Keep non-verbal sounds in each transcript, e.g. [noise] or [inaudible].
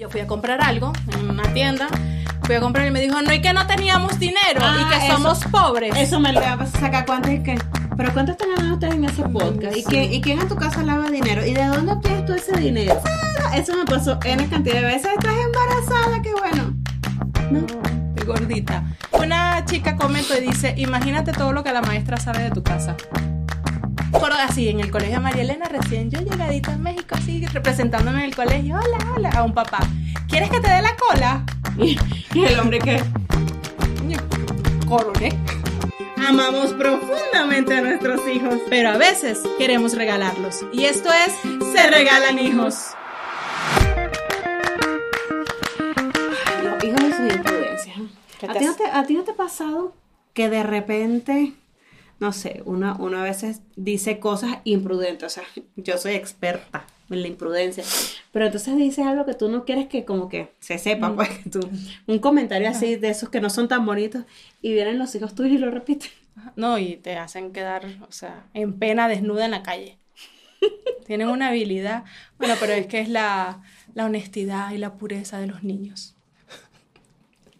Yo fui a comprar algo en una tienda, fui a comprar y me dijo, no, y que no teníamos dinero y que Ah, somos pobres. Eso me lo voy a sacar cuánto es que. Pero ¿cuánto están ganando ustedes en ese podcast? ¿Y, quién, ¿Y quién en tu casa lava dinero? ¿Y de dónde obtienes tú ese dinero? Eso me pasó N cantidad de veces. Estás embarazada, qué bueno. No. Gordita. Una chica comentó y dice, imagínate todo lo que la maestra sabe de tu casa. Por así, en el colegio de María Elena, recién yo llegadita a México, así, representándome en el colegio, hola, hola, a un papá. ¿Quieres que te dé la cola? Y, [laughs] y el hombre que Coroné. amamos profundamente a nuestros hijos. Pero a veces queremos regalarlos. Y esto es Se Regalan Hijos. Los hijos de sus imprudencias. ¿A ti, no te, ¿A ti no te ha pasado que de repente, no sé, uno, uno a veces dice cosas imprudentes? O sea, [laughs] yo soy experta en la imprudencia, pero entonces dices algo que tú no quieres que como que se sepa, pues, que tú, un comentario así de esos que no son tan bonitos y vienen los hijos tuyos y lo repiten. No, y te hacen quedar, o sea, en pena desnuda en la calle. [laughs] Tienen una habilidad. Bueno, pero es que es la, la honestidad y la pureza de los niños.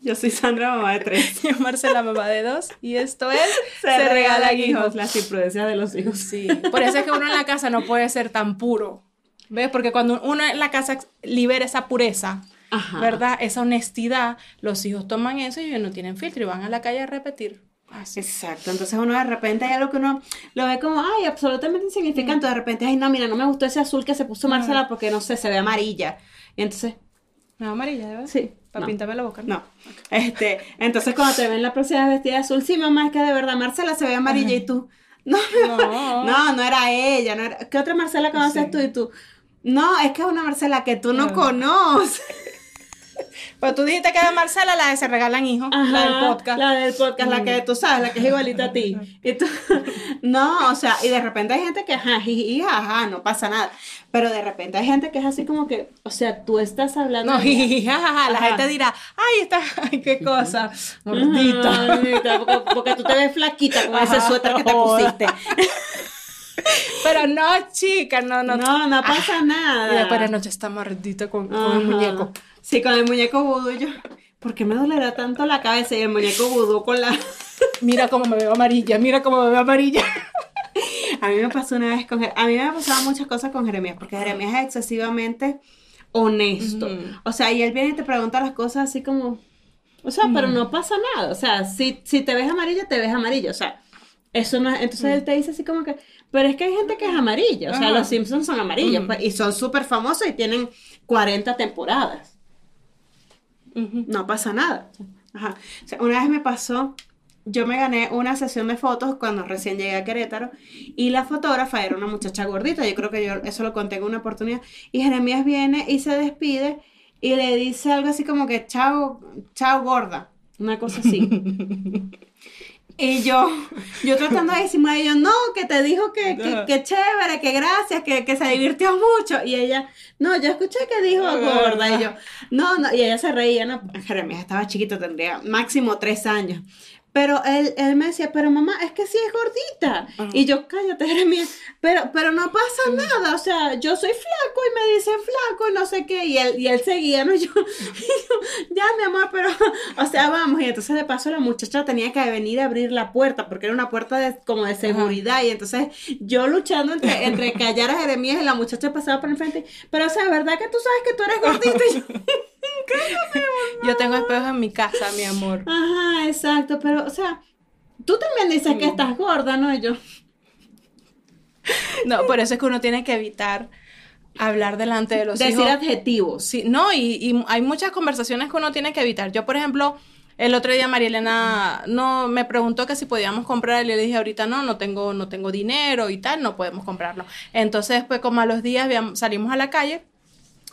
Yo soy Sandra, mamá de tres. [laughs] Yo, Marcela, mamá de dos. Y esto es Se, regalan hijos, las imprudencias de los hijos. Sí, por eso es que uno en la casa no puede ser tan puro. ¿Ves? Porque cuando uno en la casa libera esa pureza, Ajá. ¿verdad? Esa honestidad, los hijos toman eso y ellos no tienen filtro y van a la calle a repetir. Así. Exacto, entonces uno de repente hay algo que uno lo ve como, ay, absolutamente insignificante, de repente, ay, no, mira, no me gustó ese azul que se puso Marcela porque, no sé, se ve amarilla. Y entonces, ¿Me va amarilla, de verdad? sí. Para no. pintarme la boca. No. Este, entonces cuando te ven la próxima vestida de azul, sí, mamá, es que de verdad Marcela se ve amarilla y tú. No, No. no, no era ella, no era. ¿Qué otra Marcela conoces Sí. tú y tú? No, es que es una Marcela que tú no, No. conoces. Pero tú dijiste que era Marcela la de Se Regalan Hijos, la del podcast. La del podcast, la que tú sabes, la que es igualita a ti. Y tú- [laughs] no, o sea, y de repente hay gente que, ajá, jiji, ajá, no pasa nada. Pero de repente hay gente que es así como que, o sea, tú estás hablando. No, de- jiji, jajaja, la Ajá. gente dirá, ay, esta, ay, qué cosa, gordita. Gordita, porque, porque tú te ves flaquita con ese Ajá, suéter que te pusiste. [laughs] Pero no, chica, no, no. No, no pasa nada. Y después de noche está mordita con, con el Ajá. muñeco. Sí, con el muñeco vudú yo. ¿Por qué me dolerá tanto la cabeza y el muñeco vudú con la... [laughs] Mira cómo me veo amarilla, mira cómo me veo amarilla. [laughs] A mí me pasó una vez con... A mí me pasaban muchas cosas con Jeremías, porque Jeremías es excesivamente honesto. O sea, y él viene y te pregunta las cosas así como... O sea, pero no pasa nada. O sea, si, si te ves amarilla, te ves amarilla. O sea, eso no es... Entonces él te dice así como que... Pero es que hay gente que es amarilla. O sea, Ajá. los Simpsons son amarillos. pues, y son súper famosos y tienen 40 temporadas. No pasa nada. Ajá. O sea, una vez me pasó, yo me gané una sesión de fotos cuando recién llegué a Querétaro y la fotógrafa era una muchacha gordita, yo creo que yo eso lo conté en una oportunidad, y Jeremías viene y se despide y le dice algo así como que chao, chao gorda, una cosa así. [laughs] Y yo, yo tratando de disimular, y yo, no, que te dijo que, que, que chévere, que gracias, que, que se divirtió mucho. Y ella, no, yo escuché que dijo gorda. Y yo, no, no, y ella se reía, no, Jeremías estaba chiquito, tendría máximo tres años. Pero él, él me decía, pero mamá, es que sí es gordita. Y yo, cállate, Jeremías, pero, pero no pasa nada, o sea, yo soy flaco y me dicen flaco y no sé qué. Y él, y él seguía, ¿no? [laughs] Y yo, y yo, ya, mi amor, pero, o sea, vamos. Y entonces de paso la muchacha tenía que venir a abrir la puerta, porque era una puerta de, como de seguridad. Y entonces yo luchando entre, entre callar a Jeremías y la muchacha pasaba por enfrente. Pero, o sea, ¿verdad que tú sabes que tú eres gordita? Y yo, Yo tengo espejos en mi casa, mi amor. Ajá, exacto, pero, o sea, tú también dices que estás gorda, ¿no? Y yo. No, por eso es que uno tiene que evitar hablar delante de los Decir hijos. adjetivos. Sí, no, y, y hay muchas conversaciones que uno tiene que evitar. Yo, por ejemplo, el otro día María Elena no me preguntó que si podíamos comprar y le dije ahorita no, no tengo, no tengo dinero y tal, no podemos comprarlo. Entonces, después como a los días salimos a la calle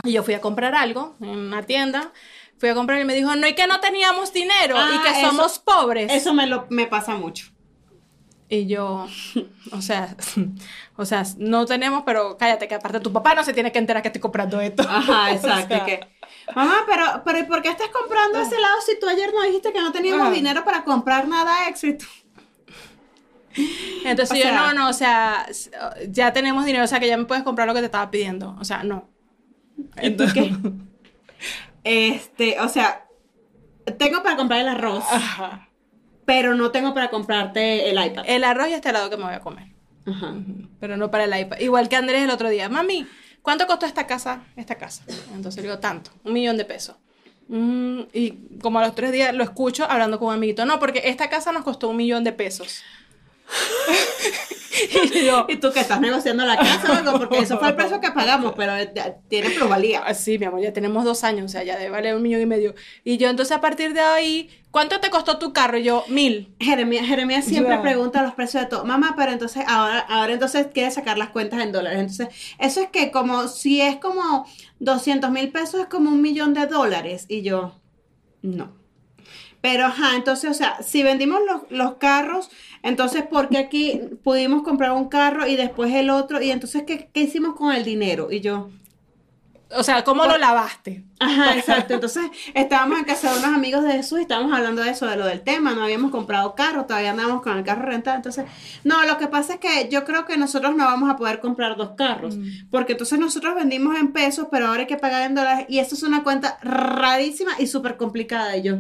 y yo fui a comprar algo en una tienda. Fui a comprar y me dijo, no, y que no teníamos dinero y Ah, que eso- somos pobres. Eso me, lo, me pasa mucho. Y yo, o sea, [laughs] o sea, no tenemos, pero cállate, que aparte tu papá no se tiene que enterar que estoy comprando esto. Ajá, [laughs] exacto. O sea, que, mamá, pero, pero ¿y por qué estás comprando ese lado si tú ayer no dijiste que no teníamos Ah. dinero para comprar nada extra? Y Entonces O yo, sea- no, no, o sea, ya tenemos dinero, o sea, que ya me puedes comprar lo que te estaba pidiendo. O sea, no. ¿Y tú qué? Este, o sea, tengo para comprar el arroz, Ajá. pero no tengo para comprarte el iPad. El arroz y este helado que me voy a comer. Ajá. Pero no para el iPad. Igual que Andrés el otro día. Mami, ¿cuánto costó esta casa? Esta casa. Entonces le digo, tanto. Un millón de pesos. Mm, y como a los tres días lo escucho hablando con un amiguito. No, porque esta casa nos costó un millón de pesos. [laughs] y yo, Y tú que estás negociando la casa o algo, porque eso fue el precio que pagamos, pero tiene plusvalía. Ah, Sí, mi amor, ya tenemos dos años, o sea, ya debe valer un millón y medio. Y yo, entonces, a partir de ahí, ¿cuánto te costó tu carro? Y yo, mil. Jeremías, Jeremías siempre pregunta los precios de todo. Mamá, pero entonces ahora, ahora entonces quiere sacar las cuentas en dólares. Entonces, eso es que como si es como 200 mil pesos, es como un millón de dólares. Y yo, no. Pero, ajá, entonces, o sea, si vendimos los, los carros, entonces, ¿por qué aquí pudimos comprar un carro y después el otro? Y entonces, ¿qué, qué hicimos con el dinero? Y yo, O sea, ¿cómo lo lavaste? Ajá, exacto. Entonces, estábamos en casa de unos amigos de Jesús y estábamos hablando de eso, de lo del tema. No habíamos comprado carro, todavía andamos con el carro rentado. Entonces, no, lo que pasa es que yo creo que nosotros no vamos a poder comprar dos carros. Porque entonces nosotros vendimos en pesos, pero ahora hay que pagar en dólares. Y eso es una cuenta rarísima y súper complicada. Y yo.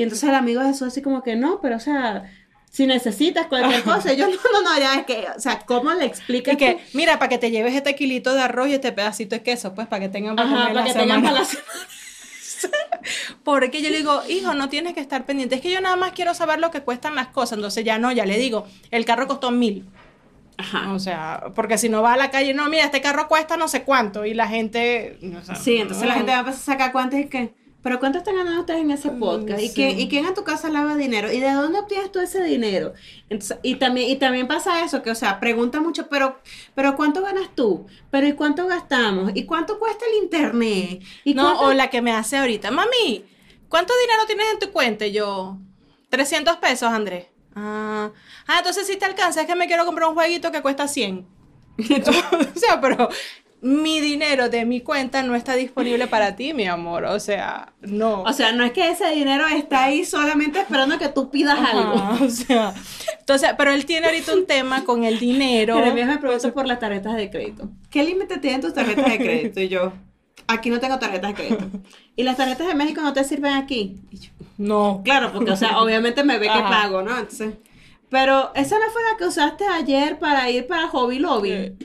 Y entonces el amigo de Jesús así como que no, pero o sea. Si necesitas cualquier cosa, yo no, no, no, ya es que, o sea, ¿cómo le explicas Y que, tú? mira, para que te lleves este kilito de arroz y este pedacito de queso, pues, para que tengan para Ajá, para que tengan semana. para la [laughs] semana. Porque yo le digo, hijo, no tienes que estar pendiente. Es que yo nada más quiero saber lo que cuestan las cosas. Entonces ya no, ya le digo, el carro costó mil. Ajá. O sea, porque si no va a la calle, no, mira, este carro cuesta no sé cuánto. Y la gente. o sea, Sí, entonces la gente va a sacar cuentas y que, pero ¿cuánto están ganando ustedes en ese podcast? ¿Y, sí. quién, ¿Y quién a tu casa lava dinero? ¿Y de dónde obtienes tú ese dinero? Entonces, y también, y también pasa eso, que, o sea, pregunta mucho, pero, pero ¿cuánto ganas tú? ¿Pero y cuánto gastamos? ¿Y cuánto cuesta el internet? ¿Y No, cuánto- o la que me hace ahorita, mami, ¿cuánto dinero tienes en tu cuenta? Y yo, 300 pesos, Andrés. Ah, ah, entonces si te alcanza, es que me quiero comprar un jueguito que cuesta 100. [laughs] o sea, pero mi dinero de mi cuenta no está disponible para ti, mi amor. O sea, no. O sea, no es que ese dinero está ahí solamente esperando que tú pidas algo. [laughs] O sea, entonces, pero él tiene ahorita un tema con el dinero. Jeremías me pregunta por las tarjetas de crédito. ¿Qué límite tienen tus tarjetas de crédito? Y yo, aquí no tengo tarjetas de crédito. ¿Y las tarjetas de México no te sirven aquí? Y yo, No. Claro, porque, o sea, obviamente me ve que pago, ¿no? Entonces, pero esa no fue la que usaste ayer para ir para Hobby Lobby.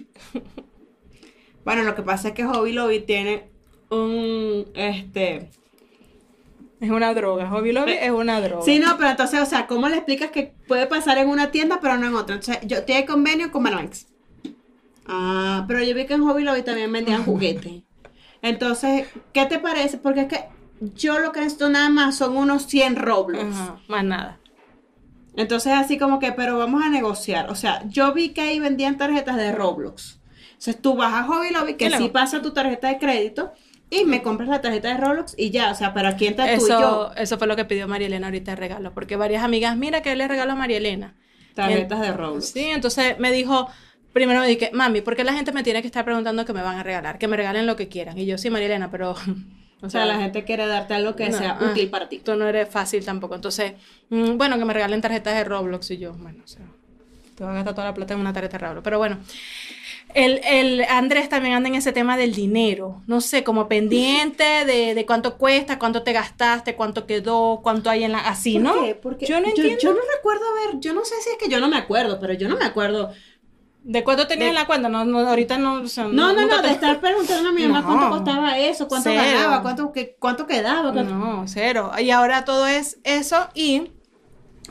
Bueno, lo que pasa es que Hobby Lobby tiene un, este... Es una droga. Hobby Lobby es una droga. Sí, no, pero entonces, o sea, ¿cómo le explicas que puede pasar en una tienda pero no en otra? Entonces, yo tiene convenio con Banamex. Ah, pero yo vi que en Hobby Lobby también vendían [laughs] juguetes. Entonces, ¿qué te parece? Porque es que yo lo que necesito nada más son unos 100 Roblox. Ajá, más nada. Entonces, así como que, pero vamos a negociar. O sea, yo vi que ahí vendían tarjetas de Roblox. Entonces, tú vas a Hobby Lobby, que Sí, luego. pasa tu tarjeta de crédito, y me compras la tarjeta de Roblox y ya. O sea, pero aquí entra tú y yo. eso fue lo que pidió María Elena ahorita de regalo, porque varias amigas, mira que le regalo a María Elena. Tarjetas de Roblox. Sí, entonces me dijo, primero me dije, mami, ¿por qué la gente me tiene que estar preguntando qué me van a regalar? Que me regalen lo que quieran. Y yo, sí, María Elena, pero... [laughs] O sea, la gente quiere darte algo que no, sea ah, útil para ti. Tú no eres fácil tampoco. Entonces, mm, bueno, que me regalen tarjetas de Roblox y yo, bueno, o sea, te vas a gastar toda la plata en una tarjeta de Roblox. Pero bueno, el, el Andrés también anda en ese tema del dinero. No sé, como pendiente de, de cuánto cuesta, cuánto te gastaste, cuánto quedó, cuánto hay en la... Así, ¿no? ¿Por qué? Porque yo no entiendo. Yo, no recuerdo ver, yo no sé si es que yo no me acuerdo, pero yo no me acuerdo ¿De cuánto tenías en la cuenta? No, no ahorita no. O sea, No, no, nunca no, te- de estar preguntando a mi mamá No. cuánto costaba eso, cuánto Cero. ganaba, cuánto, que, cuánto quedaba. cuánto- No, cero. Y ahora todo es eso y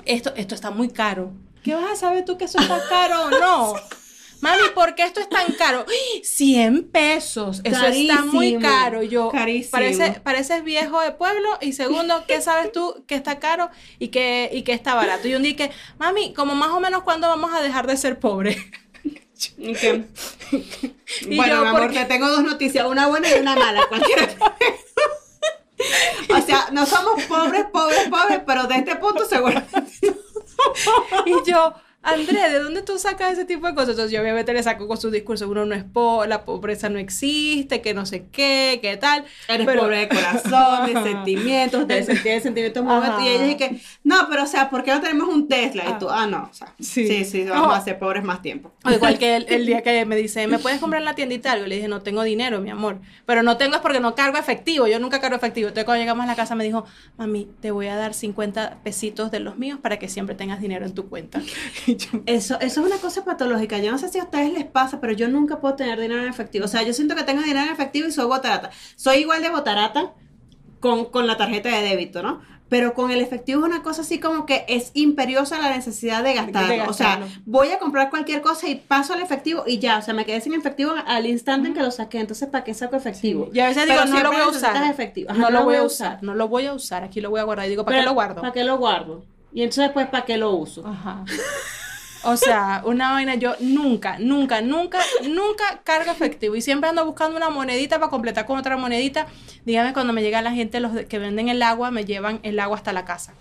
esto, esto está muy caro. ¿Qué vas a saber tú que eso está caro o no? [laughs] Mami, ¿por qué esto es tan caro? ¡Ay! 100 pesos. Eso está muy caro. Yo, carísimo. Parece, pareces viejo de pueblo. Y segundo, ¿qué sabes tú que está caro y que, y que está barato? Y un día que, mami, como más o menos cuándo vamos a dejar de ser pobres. Y que- Y bueno, yo, mi amor, porque- te tengo dos noticias, una buena y una mala, cualquiera. o sea, no somos pobres, pobres, pobres, pero de este punto seguramente. Y yo, André, ¿de dónde tú sacas ese tipo de cosas? Entonces yo obviamente le saco con su discurso, uno no es pobre, la pobreza no existe, que no sé qué, qué tal. Eres Pero- pobre de corazón, de sentimientos, de [laughs] sentir sentimientos muy Ajá. Y ella dice que, no, pero o sea, ¿por qué no tenemos un Tesla? Y tú, ah, no, o sea, Sí. sí, sí, vamos No. a ser pobres más tiempo. O igual que el, el día que me dice, ¿me puedes comprar en la tiendita algo? Le dije, no tengo dinero, mi amor. Pero no tengo es porque no cargo efectivo. Yo nunca cargo efectivo. Entonces cuando llegamos a la casa me dijo, mami, te voy a dar 50 pesitos de los míos para que siempre tengas dinero en tu cuenta. [laughs] Eso, eso es una cosa patológica. Yo no sé si a ustedes les pasa, pero yo nunca puedo tener dinero en efectivo. O sea, yo siento que tengo dinero en efectivo y soy botarata. Soy igual de botarata con, con la tarjeta de débito, ¿no? Pero con el efectivo es una cosa así como que es imperiosa la necesidad de gastarlo. O sea, gastarlo. voy a comprar cualquier cosa y paso al efectivo y ya. O sea, me quedé sin efectivo al instante en que lo saqué. Entonces, ¿para qué saco efectivo? Y a veces digo, Pero no lo voy a usar. Ajá, no lo voy a usar. No lo voy a usar. Aquí lo voy a guardar. Y digo, ¿para qué lo guardo? ¿Para qué lo guardo? Y entonces, pues, ¿para qué lo uso? Ajá. [laughs] O sea, una vaina, yo nunca, nunca, nunca, nunca cargo efectivo y siempre ando buscando una monedita para completar con otra monedita. Dígame cuando me llega la gente, los que venden el agua, me llevan el agua hasta la casa.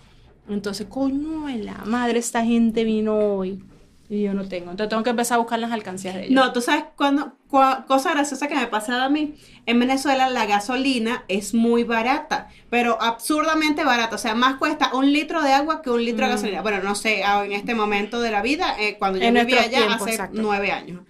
Entonces, coño, la madre, esta gente vino hoy y yo no tengo. Entonces tengo que empezar a buscar las alcancías de ellos. No, tú sabes cuando cua- cosa graciosa que me pasaba a mí. En Venezuela la gasolina es muy barata, pero absurdamente barata. O sea, más cuesta un litro de agua que un litro de gasolina. Bueno, no sé, ah, en este momento de la vida, eh, cuando yo En vivía allá tiempo, hace exacto. nueve años.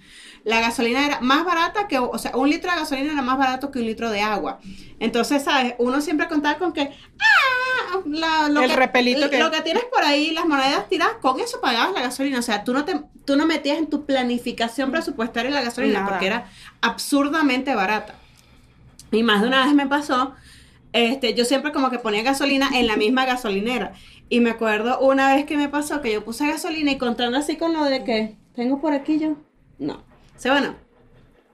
La gasolina era más barata que, o sea, un litro de gasolina era más barato que un litro de agua. Entonces, ¿sabes? Uno siempre contaba con que, ah, [laughs] la- lo, El que, repelito que- lo que tienes por ahí, las monedas tiradas, con eso pagabas la gasolina. O sea, tú no, te, tú no metías en tu planificación presupuestaria la gasolina Nada. porque era absurdamente barata. Y más de una vez me pasó, este, yo siempre como que ponía gasolina en la misma gasolinera. Y me acuerdo una vez que me pasó que yo puse gasolina y contando así con lo de que tengo por aquí yo. No. O sea, bueno,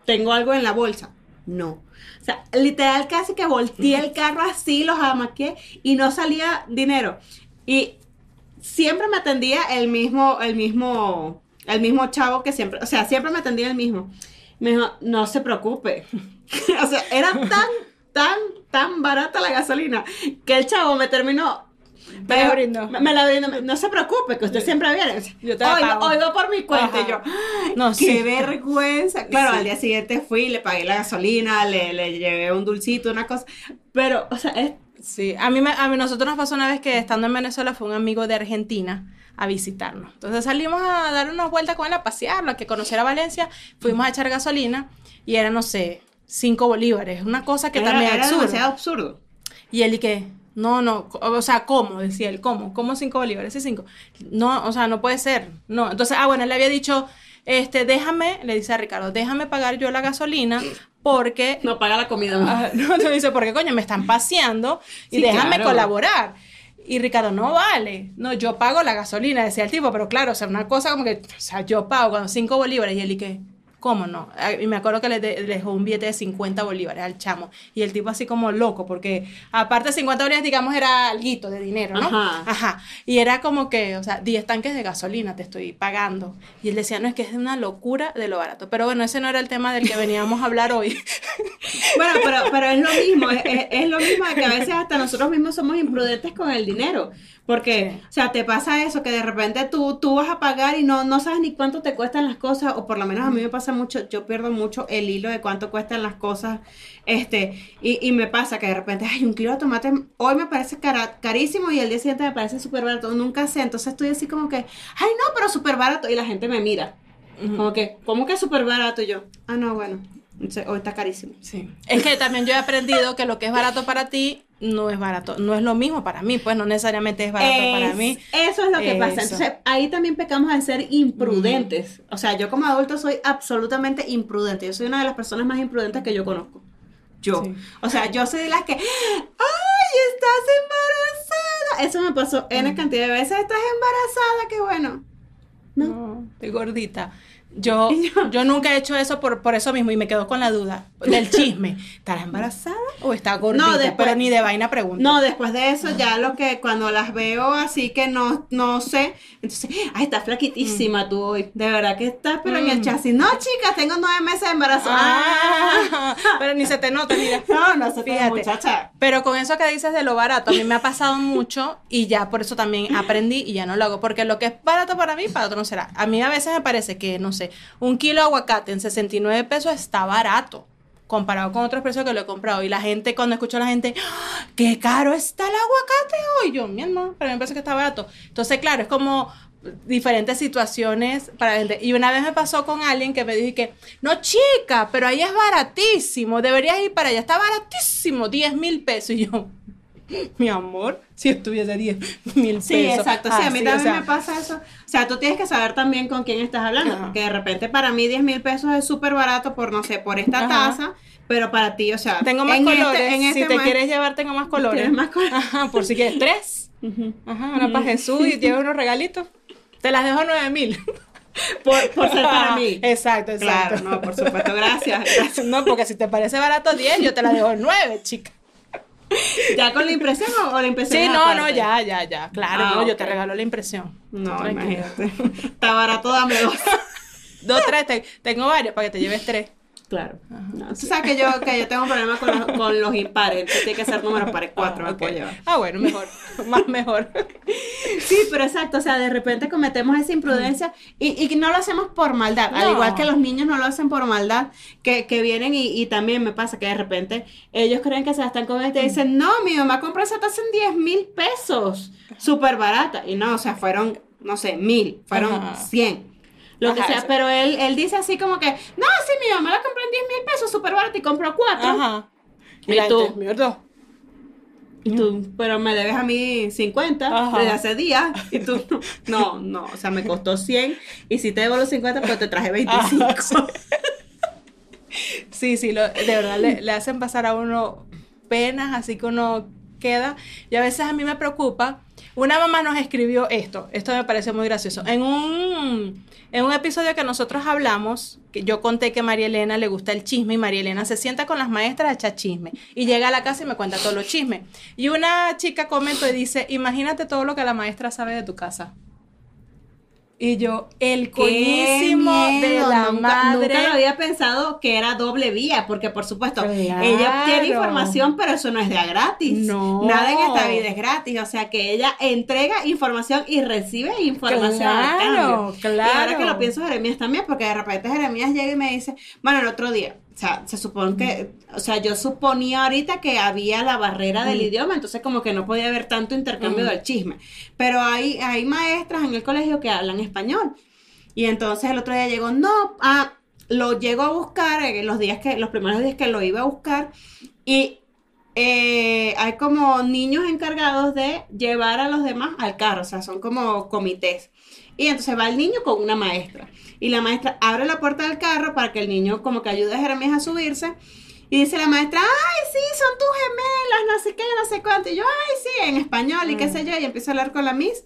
tengo algo en la bolsa. No. O sea, literal casi que volteé el carro así, los amaqué y no salía dinero. Y siempre me atendía el mismo, el mismo, el mismo chavo que siempre, o sea, siempre me atendía el mismo. Me dijo, no se preocupe. [laughs] o sea, era tan, tan, tan barata la gasolina que el chavo me terminó. Me la brindó. Me, me la brindó. No se preocupe, que usted siempre viene. Yo te la pago. va por mi cuenta. Ajá. Y yo, ¡ay, No, qué sí. vergüenza. Claro, Sí. al día siguiente fui, le pagué la gasolina, le, le llevé un dulcito, una cosa. Pero, o sea, es, Sí, a mí, me- a mí nosotros nos pasó una vez que estando en Venezuela fue un amigo de Argentina a visitarnos. Entonces salimos a dar unas vueltas con él a pasearlo, a que conociera Valencia, fuimos a echar gasolina y era, no sé, cinco bolívares, una cosa que era, también era es absurda. demasiado absurdo. Y él y que, no, no, o sea, ¿cómo? Decía él, ¿cómo? ¿Cómo cinco bolívares? Sí, cinco. No, o sea, no puede ser. No, entonces, ah, bueno, él le había dicho, este, déjame, le dice a Ricardo, déjame pagar yo la gasolina porque No paga la comida. Ah, no, te dice, porque coño, me están paseando y Sí, déjame claro. colaborar. Y Ricardo, no vale. No, yo pago la gasolina, decía el tipo, pero claro, o sea, una cosa como que, o sea, yo pago cuando cinco bolívares y él y que, ¿cómo no? Ah, Y me acuerdo que le, de- le dejó un billete de 50 bolívares al chamo. Y el tipo así como loco, porque aparte de 50 bolívares, digamos, era alguito de dinero, ¿no? Ajá. Ajá. Y era como que, o sea, 10 tanques de gasolina te estoy pagando. Y él decía, no, es que es una locura de lo barato. Pero bueno, ese no era el tema del que veníamos a hablar hoy. [laughs] Bueno, pero, pero es lo mismo, es, es- es lo mismo que a veces hasta nosotros mismos somos imprudentes con el dinero. Porque, o sea, te pasa eso, que de repente tú, tú vas a pagar y no, no sabes ni cuánto te cuestan las cosas, o por lo menos a mí me pasa mucho, yo pierdo mucho el hilo de cuánto cuestan las cosas, este, y, y me pasa que de repente, ay, un kilo de tomate hoy me parece cara- carísimo y el día siguiente me parece súper barato, nunca sé, entonces estoy así como que, ay, no, pero súper barato, y la gente me mira, como que, ¿cómo que súper barato? Y yo, ah, no, bueno, hoy está carísimo. Sí. Es que también yo he aprendido que lo que es barato para ti no es barato, no es lo mismo para mí, pues no necesariamente es barato para mí. Eso es lo que pasa. Entonces, ahí también pecamos de ser imprudentes. O sea, yo como adulto soy absolutamente imprudente. Yo soy una de las personas más imprudentes que yo conozco. Yo. O sea, yo soy de las que, ¡ay, estás embarazada! Eso me pasó en cantidad de veces. Estás embarazada, qué bueno. No, no estoy gordita. [laughs] Yo, yo nunca he hecho eso por, por eso mismo y me quedo con la duda del [laughs] chisme. ¿Estará embarazada o está gordita? No, pero ni de vaina pregunto. No, después de eso ya lo que cuando las veo así que no, no sé, entonces, ay, está flaquitísima tú hoy. De verdad que estás, pero en el mm. chasis. No, chicas, tengo nueve meses de embarazo. Ah, pero ni se te nota, mira. [laughs] No, no se te muchacha. Pero con eso que dices de lo barato, a mí me ha pasado [laughs] mucho y ya por eso también aprendí y ya no lo hago. Porque lo que es barato para mí, para otro no será. A mí a veces me parece que, no sé, un kilo de aguacate en 69 pesos está barato comparado con otros precios que lo he comprado. Y la gente, cuando escucho a la gente, ¡Ah! ¡qué caro está el aguacate hoy! Yo, mi hermano, pero me parece que está barato. Entonces, claro, es como diferentes situaciones para gente. Y una vez me pasó con alguien que me dijo que, no chica, pero ahí es baratísimo, deberías ir para allá, está baratísimo, 10 mil pesos. Y yo, mi amor, si estuviese 10 mil pesos. Sí, exacto. Sí, a mí también me pasa eso. O sea, tú tienes que saber también con quién estás hablando, porque de repente para mí 10 mil pesos es súper barato por, no sé, por esta tasa, pero para ti, o sea... Tengo más este, colores, en este si te quieres llevar, tengo más colores. Tienes más colores. Ajá, por si quieres tres. Ajá, una para Jesús y llevo unos regalitos. Te las dejo 9 mil. [laughs] Por, por, ser para mí. Exacto, exacto. Claro, no, por supuesto, gracias, [laughs] gracias. No, porque si te parece barato 10, yo te la dejo 9, chica. [laughs] ¿Ya con la impresión o, la impresión? Sí, no, no, ya, ya, ya. Claro, ah, no, yo te regalo la impresión. No, imagínate. [laughs] Está barato, dame dos. [laughs] dos, tres, tengo varios para que te lleves tres. Claro. No, sabes que yo, que yo tengo un problema con los, con los impares. tiene que ser números pares, cuatro ah, me puedo llevar. Ah, bueno, mejor. [laughs] Más mejor. sí, pero exacto. O sea, de repente cometemos esa imprudencia y, y no lo hacemos por maldad. Al igual que los niños no lo hacen por maldad, que, que vienen y, y, también me pasa que de repente ellos creen que se están comiendo y dicen, no, mi mamá compró esa taza en 10 mil pesos. Súper barata. Y no, o sea, fueron, no sé, mil. Fueron 100 lo que sea, pero él, él dice así como que, no, sí, mi mamá la compró en 10 mil pesos, súper barato y compró cuatro. Ajá. Y, tú, mierda. Y tú, pero me debes a mí 50 desde hace días. Y tú, no, no, o sea, me costó 100 y si te debo los 50, pues te traje 25. [laughs] sí, sí, lo, de verdad le, le, hacen pasar a uno penas, así que uno queda. Y a veces a mí me preocupa. Una mamá nos escribió esto, esto me parece muy gracioso. En un en un episodio que nosotros hablamos, que yo conté que María Elena le gusta el chisme y María Elena se sienta con las maestras a echar chisme y llega a la casa y me cuenta todos los chismes. Y una chica comentó y dice, imagínate todo lo que la maestra sabe de tu casa. Y yo, el coñísimo de la madre. Nunca lo había pensado que era doble vía, porque por supuesto, ella tiene información, pero eso no es de gratis. No. Nada en esta vida es gratis. O sea que ella entrega información y recibe información. Claro, claro. Y ahora que lo pienso, Jeremías también, porque de repente Jeremías llega y me dice, bueno, el otro día, sea, se supone que, o sea, yo suponía ahorita que había la barrera del idioma, entonces como que no podía haber tanto intercambio del chisme. Pero hay, hay maestras en el colegio que hablan español. Y entonces el otro día llegó, no, ah, lo llego a buscar, en los días que, los primeros días que lo iba a buscar, y eh, hay como niños encargados de llevar a los demás al carro, o sea, son como comités. Y entonces va el niño con una maestra. Y la maestra abre la puerta del carro para que el niño como que ayude a Jeremías a subirse. Y dice la maestra, ay, sí, son tus gemelas, no sé qué, no sé cuánto. Y yo, ay, sí, en español y qué mm. sé yo. Y empiezo a hablar con la Miss.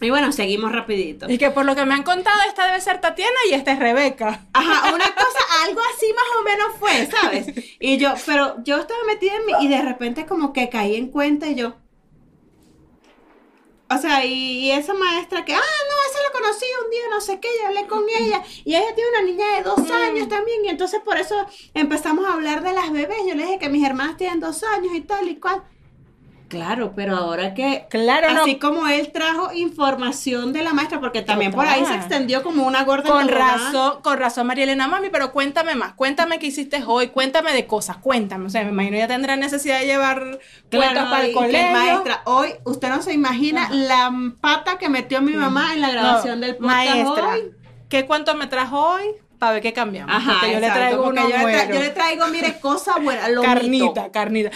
Y bueno, seguimos rapidito. Y que por lo que me han contado, esta debe ser Tatiana y esta es Rebeca. Ajá, una cosa, algo así más o menos fue, ¿sabes? Y yo, pero yo estaba metida en mí y de repente como que caí en cuenta y yo, o sea, y, esa maestra que, ah, conocí un día, no sé qué, y hablé con ella. Y ella tiene una niña de dos años también. Y entonces por eso empezamos a hablar de las bebés. Yo le dije que mis hermanas tienen dos años y tal y cual. Claro, pero ahora que, claro, así como él trajo información de la maestra, porque también por ahí se extendió como una gorda. Con razón, con razón, María Elena, mami, pero cuéntame más, cuéntame qué hiciste hoy, cuéntame de cosas, cuéntame. O sea, me imagino ya tendrá necesidad de llevar cuentos para el colegio. maestra, hoy, usted no se imagina la pata que metió mi mamá en la grabación del podcast maestra, ¿Qué cuento me trajo hoy? Para ver qué cambiamos. Ajá, porque yo le traigo unos yo, le tra- buenos. yo le traigo, mire, cosa buena, lo carnita, carnita.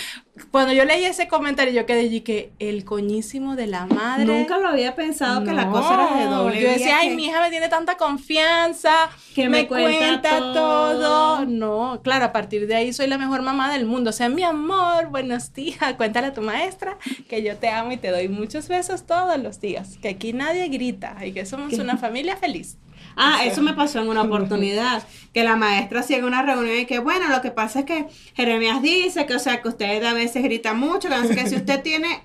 Cuando yo leí ese comentario, yo quedé allí que el coñísimo de la madre. Nunca lo había pensado que la cosa era de doble Yo decía, ay, que- mi hija me tiene tanta confianza, Que me cuenta todo. todo. No, claro, a partir de ahí soy la mejor mamá del mundo. O sea, mi amor, buenos días, [laughs] cuéntale a tu maestra que yo te amo y te doy muchos besos todos los días. Que aquí nadie grita y que somos una familia feliz. Ah, eso me pasó en una [laughs] oportunidad, que la maestra hacía una reunión y que, bueno, lo que pasa es que Jeremías dice que, o sea, que usted a veces grita mucho, que no sé qué, si usted tiene,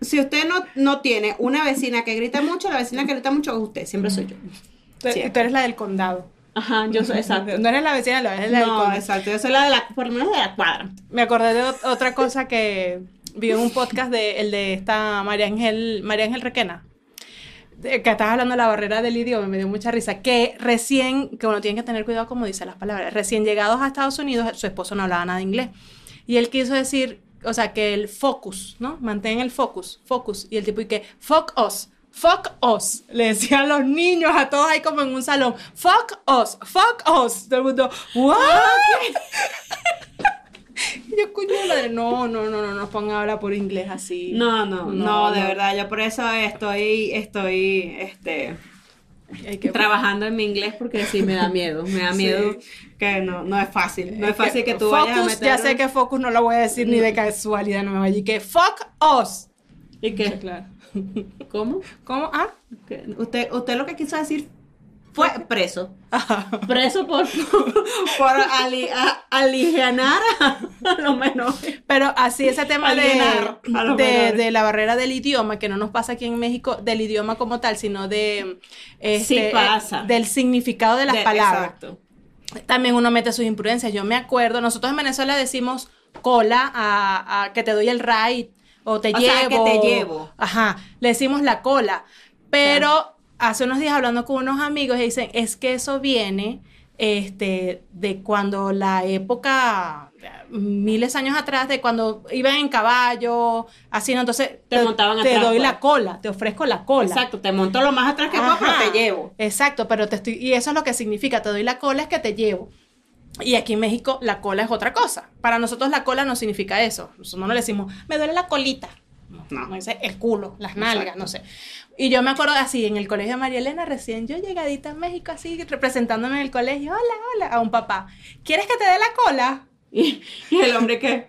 si usted no, no tiene una vecina que grita mucho, la vecina que grita mucho es usted, siempre soy yo. Tú, Sí. tú eres la del condado. Ajá, yo soy, exacto. No eres la vecina, no, eres la del No, condado. exacto, yo soy la de la, por lo menos de la cuadra. Me acordé de ot- otra cosa que vi en un podcast de el de esta María Ángel, María Ángel Requena. Que estabas hablando de la barrera del idioma, me dio mucha risa. Que recién, que uno tiene que tener cuidado como dice las palabras, recién llegados a Estados Unidos, su esposo no hablaba nada de inglés. Y él quiso decir, o sea, que el focus, ¿no? Mantén el focus, focus. Y el tipo, y que, fuck us, fuck us. Le decían los niños, a todos ahí como en un salón, fuck us, fuck us. Todo el mundo, what? Y [laughs] [laughs] yo, coño, madre, no, no, no, no nos pongan a hablar por inglés así. No, no, no, No, de no. verdad, yo por eso estoy, estoy, este, que- trabajando en mi inglés porque sí me da miedo, me da [laughs] Sí. miedo que no, no es fácil, no es que fácil que tú focus, vayas a meter ya sé que focus no lo voy a decir ni de casualidad, no me que fuck us. ¿Y qué? Claro. ¿Cómo? ¿Cómo? Ah. Que Usted, usted lo que quiso decir fue [laughs] preso. Preso por, [laughs] por ali- a- aligenar a, a los menores. Pero así ese tema de, Alienar de, la barrera del idioma, que no nos pasa aquí en México, del idioma como tal, sino de... este, Sí pasa. eh, del significado de las De- palabras. Exacto. También uno mete sus imprudencias. Yo me acuerdo, nosotros en Venezuela decimos cola a, a que te doy el ride o te O llevo. sea, que te llevo. Ajá, le decimos la cola. Pero hace unos días hablando con unos amigos y dicen, es que eso viene este, de cuando la época, miles años atrás, de cuando iban en caballo, así, ¿no? Entonces Te montaban te atrás, doy pues. la cola, te ofrezco la cola. Exacto, te monto lo más atrás que puedo, pero te llevo. Exacto, pero te estoy, y eso es lo que significa, te doy la cola es que te llevo. Y aquí en México la cola es otra cosa. Para nosotros la cola no significa eso. Nosotros no le decimos, me duele la colita. No, No. no dice el culo, las nalgas, Exacto. no sé. Y yo me acuerdo así, en el colegio de María Elena, recién yo llegadita en México, así, representándome en el colegio, hola, hola, a un papá. ¿Quieres que te dé la cola? [laughs] Y, el hombre que,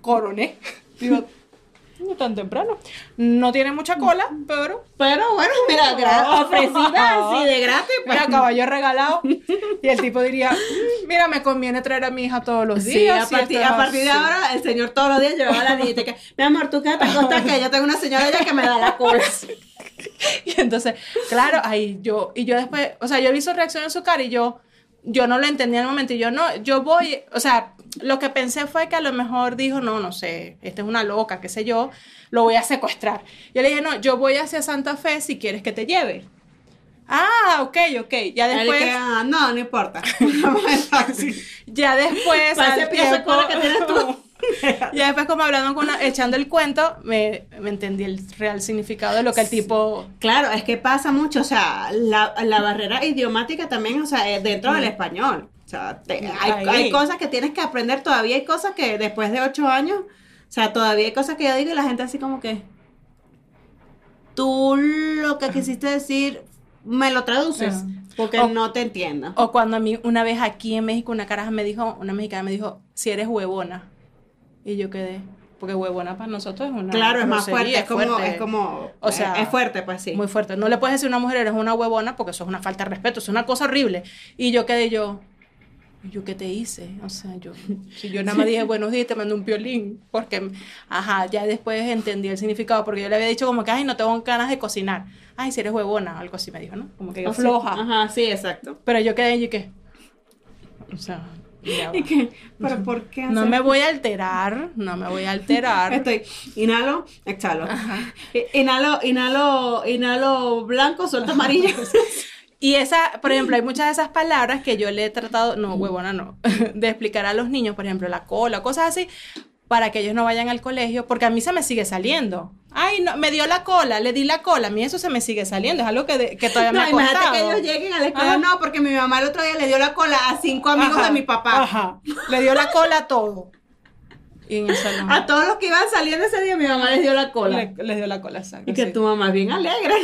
Coroné. Digo, no tan temprano. No tiene mucha cola, pero pero bueno, mira, gra- ofrecida así de gratis, pues. Mira, caballo regalado. Y el tipo diría, "Mm, mira, me conviene traer a mi hija todos los Sí, días. a si partir, esto es a partir de así". ahora el señor todos los días llevaba la niñita que, mi amor, tú quédate acostada que yo tengo una señora allá que me da la cola. [laughs] Y entonces, claro, ahí yo, y yo después, o sea, yo vi su reacción en su cara y yo, yo no lo entendía en el momento. Y yo no, yo voy, o sea, lo que pensé fue que a lo mejor dijo, no, no sé, esta es una loca, qué sé yo, lo voy a secuestrar. Yo le dije, no, yo voy hacia Santa Fe si quieres que te lleve. Ah, ok, ok. Ya después, que, ah, no, no importa. [laughs] [laughs] Ya después, al tiempo, que tienes tú. [laughs] [laughs] Ya después como hablando con una, echando el cuento, me, me entendí el real significado de lo que el tipo... Claro, es que pasa mucho, o sea, la, la barrera idiomática también, o sea, es dentro del español. O sea, te- hay, hay cosas que tienes que aprender, todavía hay cosas que después de ocho años, o sea, todavía hay cosas que yo digo y la gente así como que, tú lo que quisiste decir, me lo traduces, Ajá. porque O- no te entiendo. O cuando a mí una vez aquí en México una caraja me dijo, una mexicana me dijo, si eres huevona. Y yo quedé, porque huevona para nosotros es una claro, es más fuerte, es como, fuerte. es como, O sea, es fuerte, pues sí. Muy fuerte. No le puedes decir a una mujer, eres una huevona, porque eso es una falta de respeto, es una cosa horrible. Y yo quedé yo, ¿y ¿yo qué te hice? O sea, yo, si yo nada más dije [laughs] buenos días, te mandé un violín, porque, ajá, ya después entendí el significado, porque yo le había dicho como que, ay, no tengo ganas de cocinar. Ay, si eres huevona, algo así me dijo, ¿no? Como que yo O sea, floja. Ajá, sí, exacto. Pero yo quedé y que, o sea. Y [laughs] que, pero ¿por qué no me voy a alterar, no me voy a alterar. [laughs] Estoy, inhalo, exhalo. Inhalo, inhalo, inhalo blanco, suelto amarillo. [laughs] Y esa, por ejemplo, hay muchas de esas palabras que yo le he tratado, no, huevona, no, de explicar a los niños, por ejemplo, la cola, cosas así, para que ellos no vayan al colegio, porque a mí se me sigue saliendo. Ay, no, me dio la cola, le di la cola. A mí eso se me sigue saliendo. Es algo que, que todavía me ha costado. Imagínate que ellos lleguen a la escuela. No, porque mi mamá el otro día le dio la cola a cinco amigos de mi papá. Ajá. Le dio la cola a todo. Y en el salón. A todos los que iban saliendo ese día, mi mamá les dio la cola. les dio la cola, exacto. Y que tu mamá es bien alegre.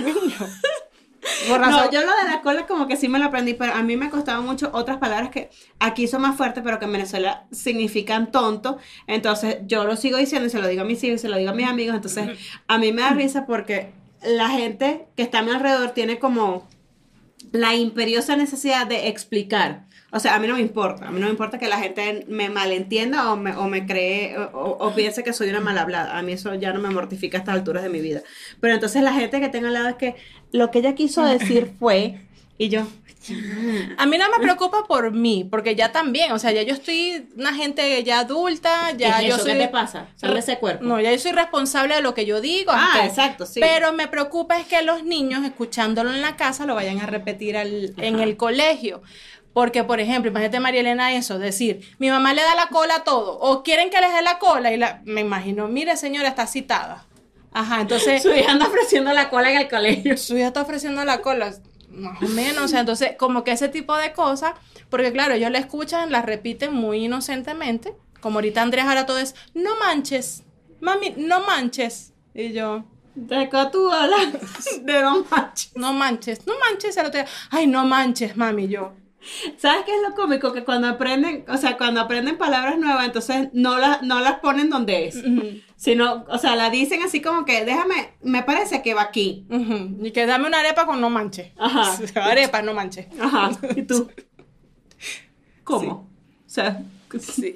No, yo lo de la cola como que sí me lo aprendí, pero a mí me costaba mucho otras palabras que aquí son más fuertes, pero que en Venezuela significan tonto. Entonces yo lo sigo diciendo y se lo digo a mis hijos, se lo digo a mis amigos. Entonces a mí me da risa porque la gente que está a mi alrededor tiene como la imperiosa necesidad de explicar. O sea, a mí no me importa. A mí no me importa que la gente me malentienda o me, o me cree o, piense que soy una mal hablada. A mí eso ya no me mortifica a estas alturas de mi vida. Pero entonces la gente que tenga al lado es que lo que ella quiso decir fue, y yo, a mí no me preocupa por mí, porque ya también, o sea, ya yo estoy una gente ya adulta, ya yo soy... ¿Qué te pasa? Sale ese cuerpo. No, ya yo soy responsable de lo que yo digo. Ah, exacto, sí. Pero me preocupa es que los niños, escuchándolo en la casa, lo vayan a repetir en el colegio. Porque, por ejemplo, imagínate María Elena eso, decir, mi mamá le da la cola a todo, o quieren que les dé la cola, y la, me imagino, mire señora, está citada. Ajá, entonces... Su hija anda ofreciendo la cola en el colegio. Su hija está ofreciendo la cola, más o menos, o sea, entonces, como que ese tipo de cosas, porque claro, ellos la escuchan, la repiten muy inocentemente, como ahorita Andrés ahora todo es, no manches, mami, no manches, y yo... ¿De tú hablas? [laughs] De no manches. No manches, no manches, el otro día, ay, no manches, mami, yo... ¿Sabes qué es lo cómico? Que cuando aprenden, o sea, cuando aprenden palabras nuevas, entonces no las, no las ponen donde es. Sino, o sea, la dicen así como que, déjame, me parece que va aquí. Y que dame una arepa con no manche. Ajá. [laughs] arepa, no manche. Ajá. ¿Y tú? [laughs] ¿Cómo? O sea,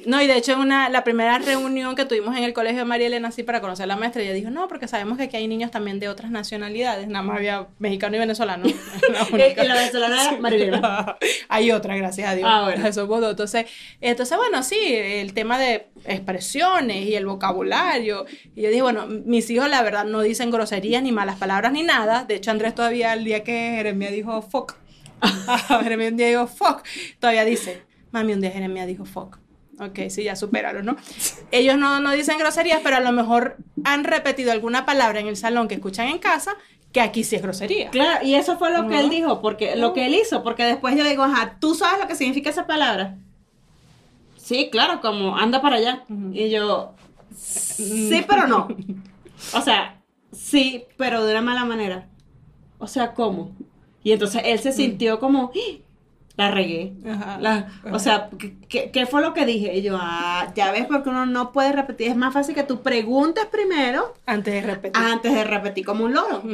no, y de hecho una, la primera reunión que tuvimos en el colegio de María Elena, así para conocer a la maestra, ella dijo, no, porque sabemos que aquí hay niños también de otras nacionalidades, nada más había mexicano y venezolano. [laughs] [laughs] y la venezolana era María Elena. [laughs] hay otra, gracias a Dios. Ah, bueno. Entonces, entonces, bueno, sí, el tema de expresiones y el vocabulario. Y yo dije, bueno, mis hijos la verdad no dicen groserías ni malas palabras ni nada. De hecho, Andrés todavía el día que Jeremia dijo fuck, Jeremia un día dijo fuck, todavía dice, mami, un día Jeremia dijo fuck. Ok, sí, ya superaron, ¿no? Ellos no, no dicen groserías, pero a lo mejor han repetido alguna palabra en el salón que escuchan en casa que aquí sí es grosería. Claro, y eso fue lo que él dijo, porque lo que él hizo, porque después yo digo, ajá, ¿tú sabes lo que significa esa palabra? Sí, claro, como anda para allá. Y yo, sí, pero no. O sea, sí, pero de una mala manera. O sea, ¿cómo? Y entonces él se sintió como, la regué. O sea, ¿qué, fue lo que dije? Y yo, ah, ya ves, porque uno no puede repetir. Es más fácil que tú preguntes primero. Antes de repetir. Antes de repetir como un loro.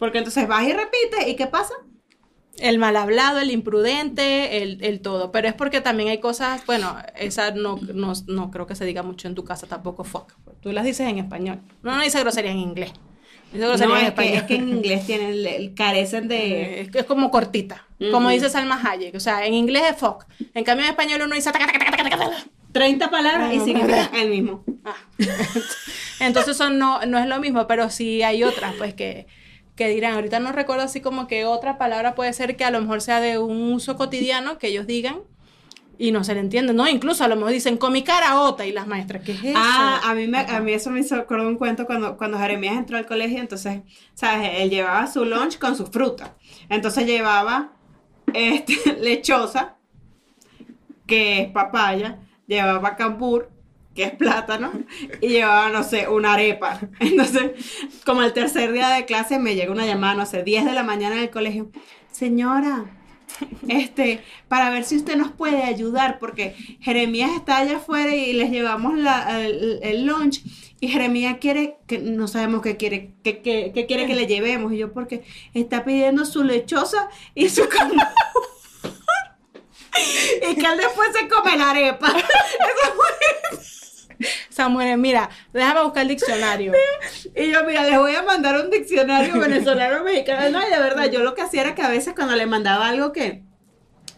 Porque entonces vas y repites, ¿y qué pasa? El mal hablado, el imprudente, el, el, todo. Pero es porque también hay cosas, bueno, esa no, no, no creo que se diga mucho en tu casa tampoco, fuck. Tú las dices en español. No, no dice grosería en inglés. No, es, que, es, que, en inglés tienen, carecen de... Es, es como cortita, como dice Salma Hayek. O sea, en inglés es fuck. En cambio en español uno dice... 30 palabras y significa el mismo. Ah. [laughs] Entonces eso no, no es lo mismo, pero sí hay otras, pues que, que dirán, ahorita no recuerdo así como que otra palabra puede ser que a lo mejor sea de un uso cotidiano que ellos digan y no se le entiende, ¿no? Incluso a lo mejor dicen, con mi cara ota y las maestras, ¿qué es eso? Ah, a mí, me, a mí eso me hizo un cuento cuando, cuando Jeremías entró al colegio, entonces, ¿sabes? Él llevaba su lunch con su fruta. Entonces llevaba este, [laughs] lechosa, que es papaya, llevaba cambur, que es plátano, y llevaba, no sé, una arepa. [laughs] Entonces, como el tercer día de clase me llega una llamada, no sé, 10 de la mañana en el colegio. Señora, [laughs] este, para ver si usted nos puede ayudar, porque Jeremías está allá afuera y les llevamos el, lunch y Jeremías quiere, que no sabemos qué quiere, qué, quiere que le llevemos, y yo porque está pidiendo su lechosa y su [laughs] y que él después se come la arepa. [laughs] [laughs] Samuel, mira, déjame buscar el diccionario. Y yo, mira, les voy a mandar un diccionario venezolano [laughs] mexicano. No, y de verdad, yo lo que hacía era que a veces cuando le mandaba algo que,